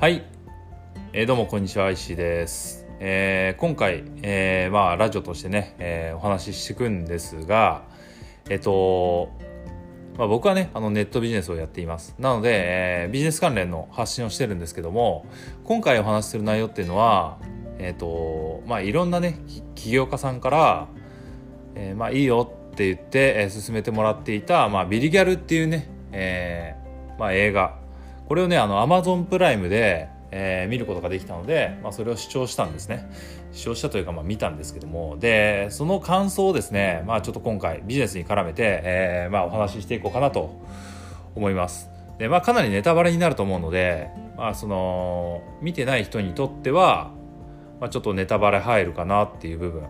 はい、えーどうもこんにちは石井です、えー今回、えーまあラジオとしてね、えお話ししていくんですがえっとまあ、僕はねあのネットビジネスをやっています。なので、えビジネス関連の発信をしてるんですけども今回お話しする内容っていうのはえっとまあいろんなね起業家さんから、えまあいいよって言って、えー勧めてもらっていた、まあ、ビリギャルっていうね、えまあ、映画これをねあの Amazon プライムで、えー見ることができたので、まあ、それを視聴したんですね。視聴したというか、まあ、見たんですけども。でその感想をですね、まあ、ちょっと今回ビジネスに絡めて、えーまあ、お話ししていこうかなと思います。で、まあ、かなりネタバレになると思うので、まあ、その見てない人にとっては、まあ、ちょっとネタバレ入るかなっていう部分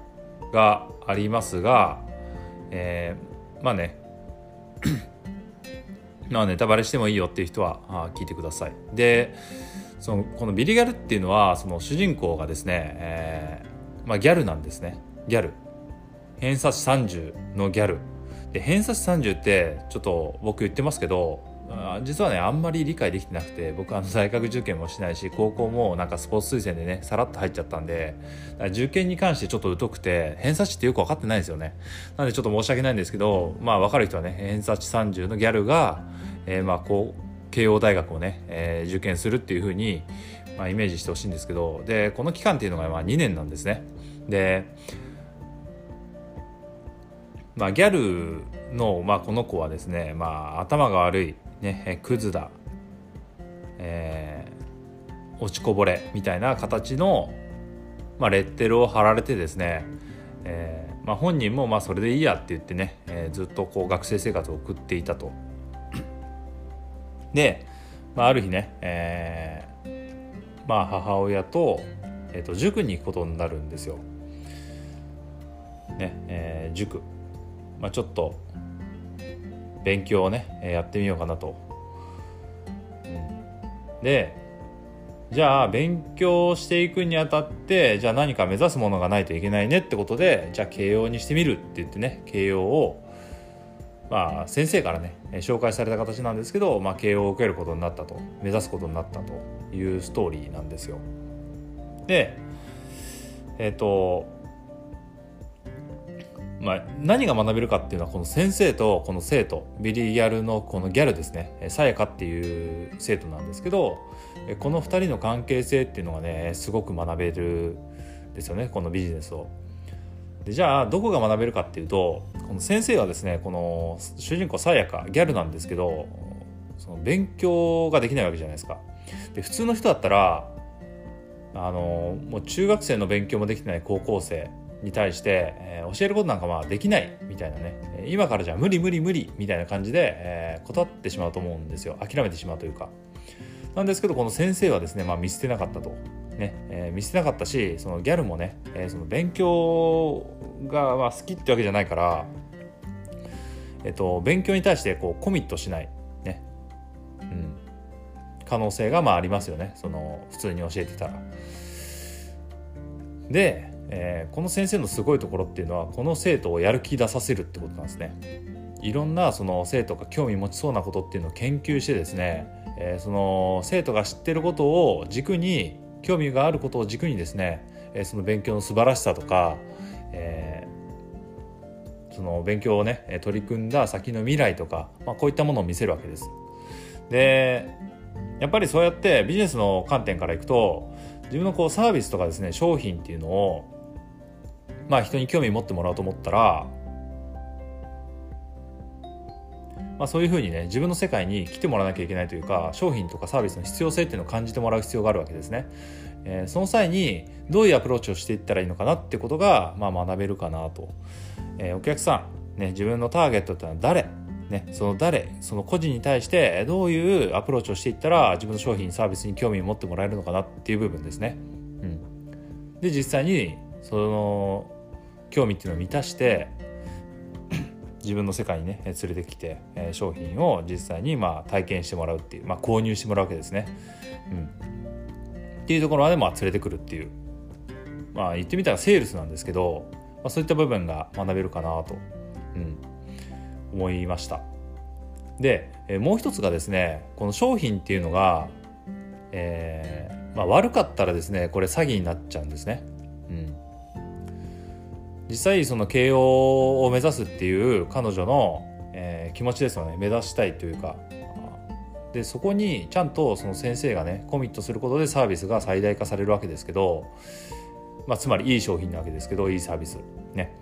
がありますが、えーまあねまあネタバレしてもいいよっていう人はあ聞いてください。でそのこのビリギャルっていうのはその主人公がですね、えーまあ、ギャルなんですね。ギャル。偏差値30のギャル。で偏差値30ってちょっと僕言ってますけど実はねあんまり理解できてなくて僕あの大学受験もしないし高校もなんかスポーツ推薦でねさらっと入っちゃったんで受験に関してちょっと疎くて偏差値ってよく分かってないんですよね。なんでちょっと申し訳ないんですけどまあ分かる人はね偏差値30のギャルが、えーまあこう慶応大学をね、えー受験するっていう風にまあイメージしてほしいんですけどでこの期間っていうのがまあ2年なんですね。でまあ、ギャルの、まあ、この子はですね、まあ、頭が悪い、ね、えクズだ、えー落ちこぼれみたいな形の、まあ、レッテルを貼られてですね、えーまあ、本人もまあそれでいいやって言ってね、えーずっとこう学生生活を送っていたと。で、まあ、ある日ね、えーまあ、母親と,、えーと塾に行くことになるんですよ。ねえー塾、まあ、ちょっと勉強をねやってみようかなと。でじゃあ勉強していくにあたってじゃあ何か目指すものがないといけないねってことでじゃあ慶応にしてみるって言ってね慶応をまあ先生からね紹介された形なんですけど、まあ、慶応を受けることになったと目指すことになったというストーリーなんですよ。でえっ、とまあ、何が学べるかっていうのはこの先生とこの生徒ビリギャルのこのギャルですねさやかっていう生徒なんですけどこの2人の関係性っていうのがねすごく学べるですよねこのビジネスを。でじゃあどこが学べるかっていうとこの先生はですねこの主人公さやかギャルなんですけどその勉強ができないわけじゃないですか。で普通の人だったらあのもう中学生の勉強もできてない高校生に対して、えー教えることなんかまあできないみたいなね。今からじゃ無理無理無理みたいな感じで、えー断ってしまうと思うんですよ。諦めてしまうというか。なんですけどこの先生はですね、まあ、見捨てなかったと、ね。えー見捨てなかったしそのギャルもね、えーその勉強がまあ好きってわけじゃないから、えっと、勉強に対してこうコミットしない、ね。うん、可能性がまあありますよね。その普通に教えてたら。で、えーこの先生のすごいところっていうのはこの生徒をやる気出させるってことなんですね。いろんなその生徒が興味持ちそうなことっていうのを研究してですね、えーその生徒が知ってることを軸に興味があることを軸にですね、えーその勉強の素晴らしさとか、えーその勉強をね取り組んだ先の未来とか、まあ、こういったものを見せるわけです。でやっぱりそうやってビジネスの観点からいくと自分のこうサービスとかですね商品っていうのをまあ人に興味持ってもらおうと思ったらまあ、そういうふうにね自分の世界に来てもらわなきゃいけないというか商品とかサービスの必要性っていうのを感じてもらう必要があるわけですね。えーその際にどういうアプローチをしていったらいいのかなってことが、まあ、学べるかなと。えーお客さん、ね、自分のターゲットってのは誰？ね、その誰？その個人に対してどういうアプローチをしていったら自分の商品サービスに興味を持ってもらえるのかなっていう部分ですね。うん、で実際にその興味っていうのを満たして 自分の世界にね連れてきて、商品を実際にまあ体験してもらうっていう、まあ、購入してもらうわけですね。うん、っていうところまでまあ連れてくるっていうまあ言ってみたらセールスなんですけど、まあ、そういった部分が学べるかなと、うん、思いました。で、もう一つがですねこの商品っていうのがえーまあ、悪かったらですねこれ詐欺になっちゃうんですね。うん実際その慶応を目指すっていう彼女の、えー、気持ちですよね。目指したいというか。でそこにちゃんとその先生がねコミットすることでサービスが最大化されるわけですけど、まあ、つまりいい商品なわけですけどいいサービス。ね。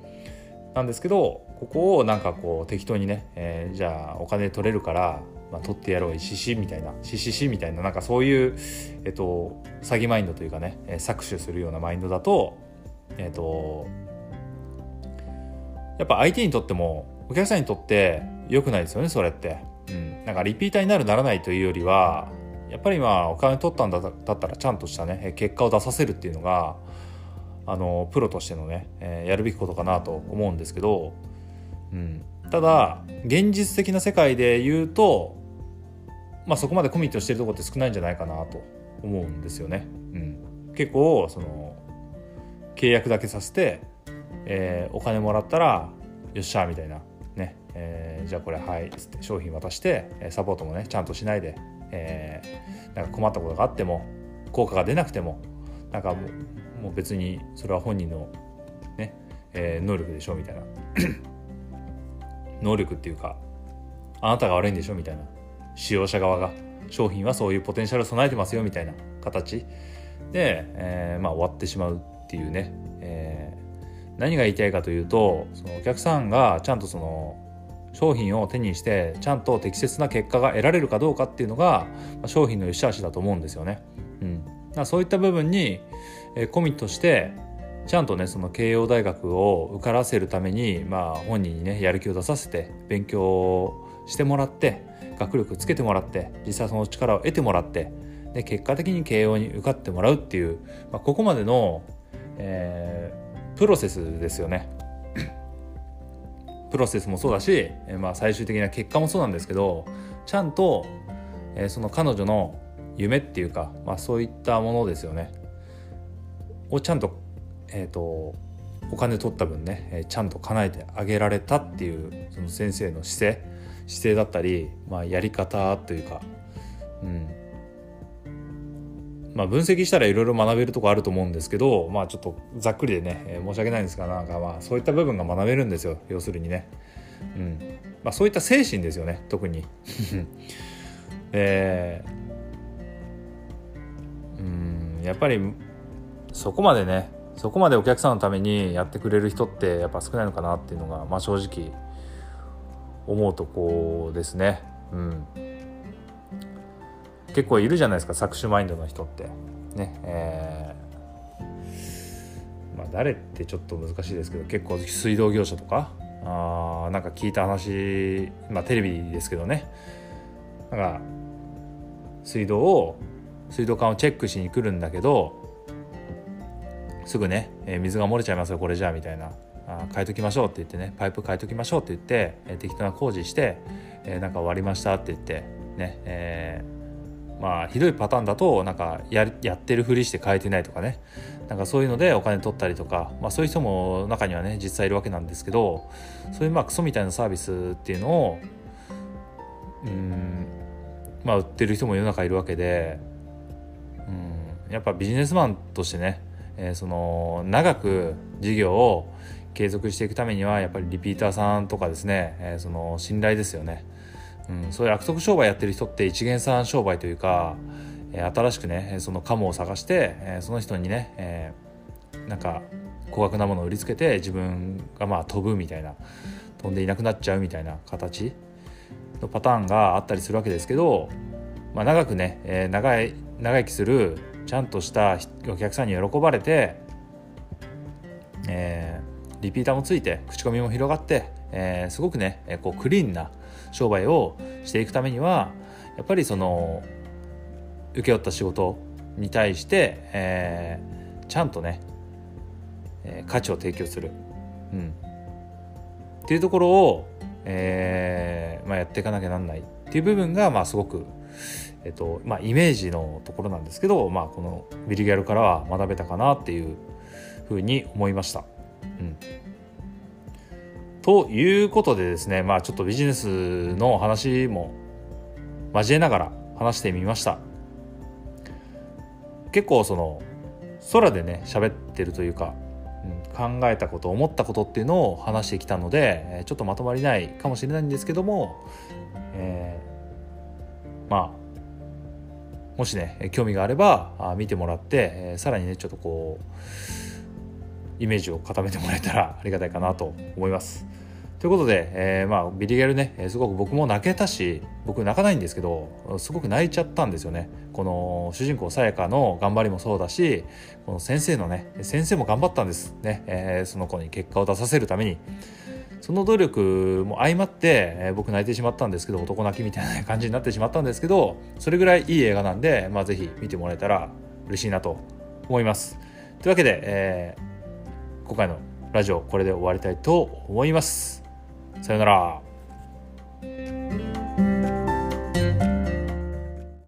なんですけどここをなんかこう適当にね、えー、じゃあお金取れるから、まあ、取ってやろうししみたいなしししみたいななんかそういう、えっと、詐欺マインドというかね搾取するようなマインドだとえっとやっぱ相手にとってもお客さんにとって良くないですよねそれって。うん、なんかリピーターになるならないというよりはやっぱりまあお金取ったんだったらちゃんとしたね結果を出させるっていうのがあのプロとしてのね、えー、やるべきことかなと思うんですけど、うん、ただ現実的な世界で言うと、まあ、そこまでコミットしてるとこって少ないんじゃないかなと思うんですよね。うん、結構その契約だけさせてえー、お金もらったらよっしゃみたいな。ね、えー、じゃあこれはい。っつって商品渡してサポートもねちゃんとしないで、えー、なんか困ったことがあっても効果が出なくてもなんかもうもう別にそれは本人のね、えー、能力でしょみたいな。能力っていうかあなたが悪いんでしょみたいな。使用者側が。商品はそういうポテンシャル備えてますよみたいな形で、えー、まあ終わってしまうっていうね、何が言いたいかというとそのお客さんがちゃんとその商品を手にしてちゃんと適切な結果が得られるかどうかっていうのが商品の良し悪しだと思うんですよね。うん、だそういった部分にコミットしてちゃんとねその慶応大学を受からせるために、まあ、本人にねやる気を出させて勉強してもらって学力つけてもらって実際その力を得てもらってで結果的に慶応に受かってもらうっていう、まあ、ここまでの、えープロセスですよね。プロセスもそうだし、えまあ、最終的な結果もそうなんですけどちゃんと、えその彼女の夢っていうか、まあ、そういったものですよねをちゃんと,、えーと、お金取った分ね、えちゃんと叶えてあげられたっていうその先生の姿勢姿勢だったり、まあ、やり方というか、うん、まあ、分析したらいろいろ学べるとこあると思うんですけど、まあ、ちょっとざっくりでね、えー、申し訳ないんですがなんかまあそういった部分が学べるんですよ要するにね、うんまあ、そういった精神ですよね特に。えー、うんやっぱりそこまでねそこまでお客さんのためにやってくれる人ってやっぱ少ないのかなっていうのが、まあ、正直思うとこですね。うん結構いるじゃないですか搾取マインドの人って。ねえー、まあ誰ってちょっと難しいですけど結構水道業者とかあなんか聞いた話まあテレビですけどね。なんか水道を水道管をチェックしに来るんだけどすぐね、えー、水が漏れちゃいますよこれじゃあみたいな。あ変えときましょうって言ってねパイプ変えときましょうって言って、えー、適当な工事して、えー、なんか終わりましたって言ってね、えー、まあひどいパターンだとなんかややってるふりして変えてないとかねなんかそういうのでお金取ったりとか、まあ、そういう人も中にはね実際いるわけなんですけどそういうまあクソみたいなサービスっていうのをうんまあ売ってる人も世の中いるわけでうんやっぱビジネスマンとしてね、えー、その長く事業を継続していくためにはやっぱりリピーターさんとかですね、えー、その信頼ですよね。うん、そういう悪徳商売やってる人って一元さん商売というか、えー、新しくねそのカモを探して、えー、その人にね、えー、なんか高額なものを売りつけて自分がまあ飛ぶみたいな飛んでいなくなっちゃうみたいな形のパターンがあったりするわけですけど、まあ、長くね、えー、長い長生きするちゃんとしたお客さんに喜ばれて、えー、リピーターもついて口コミも広がって、えー、すごくね、えー、こうクリーンな商売をしていくためにはやっぱりその請け負った仕事に対して、えー、ちゃんとね、えー、価値を提供する、うん、っていうところを、えーまあ、やっていかなきゃなんない。っていう部分が、まあ、すごく、えっとまあ、イメージのところなんですけど、まあ、このビルギャルからは学べたかなっていうふうに思いました。うん。ということでですね、まあちょっとビジネスの話も交えながら話してみました。結構その空でね喋ってるというか、うん、考えたこと思ったことっていうのを話してきたのでちょっとまとまりないかもしれないんですけども、えー、まあもしね興味があれば見てもらって、さらにねちょっとこうイメージを固めてもらえたらありがたいかなと思います。ということで、えー、まあビリギャルねすごく僕も泣けたし僕泣かないんですけどすごく泣いちゃったんですよね。この主人公さやかの頑張りもそうだしこの先生のね先生も頑張ったんですね、えー、その子に結果を出させるために。その努力も相まって、えー、僕泣いてしまったんですけど男泣きみたいな感じになってしまったんですけどそれぐらいいい映画なんで、まあ、ぜひ見てもらえたら嬉しいなと思います。というわけで、えー、今回のラジオこれで終わりたいと思います。さよなら。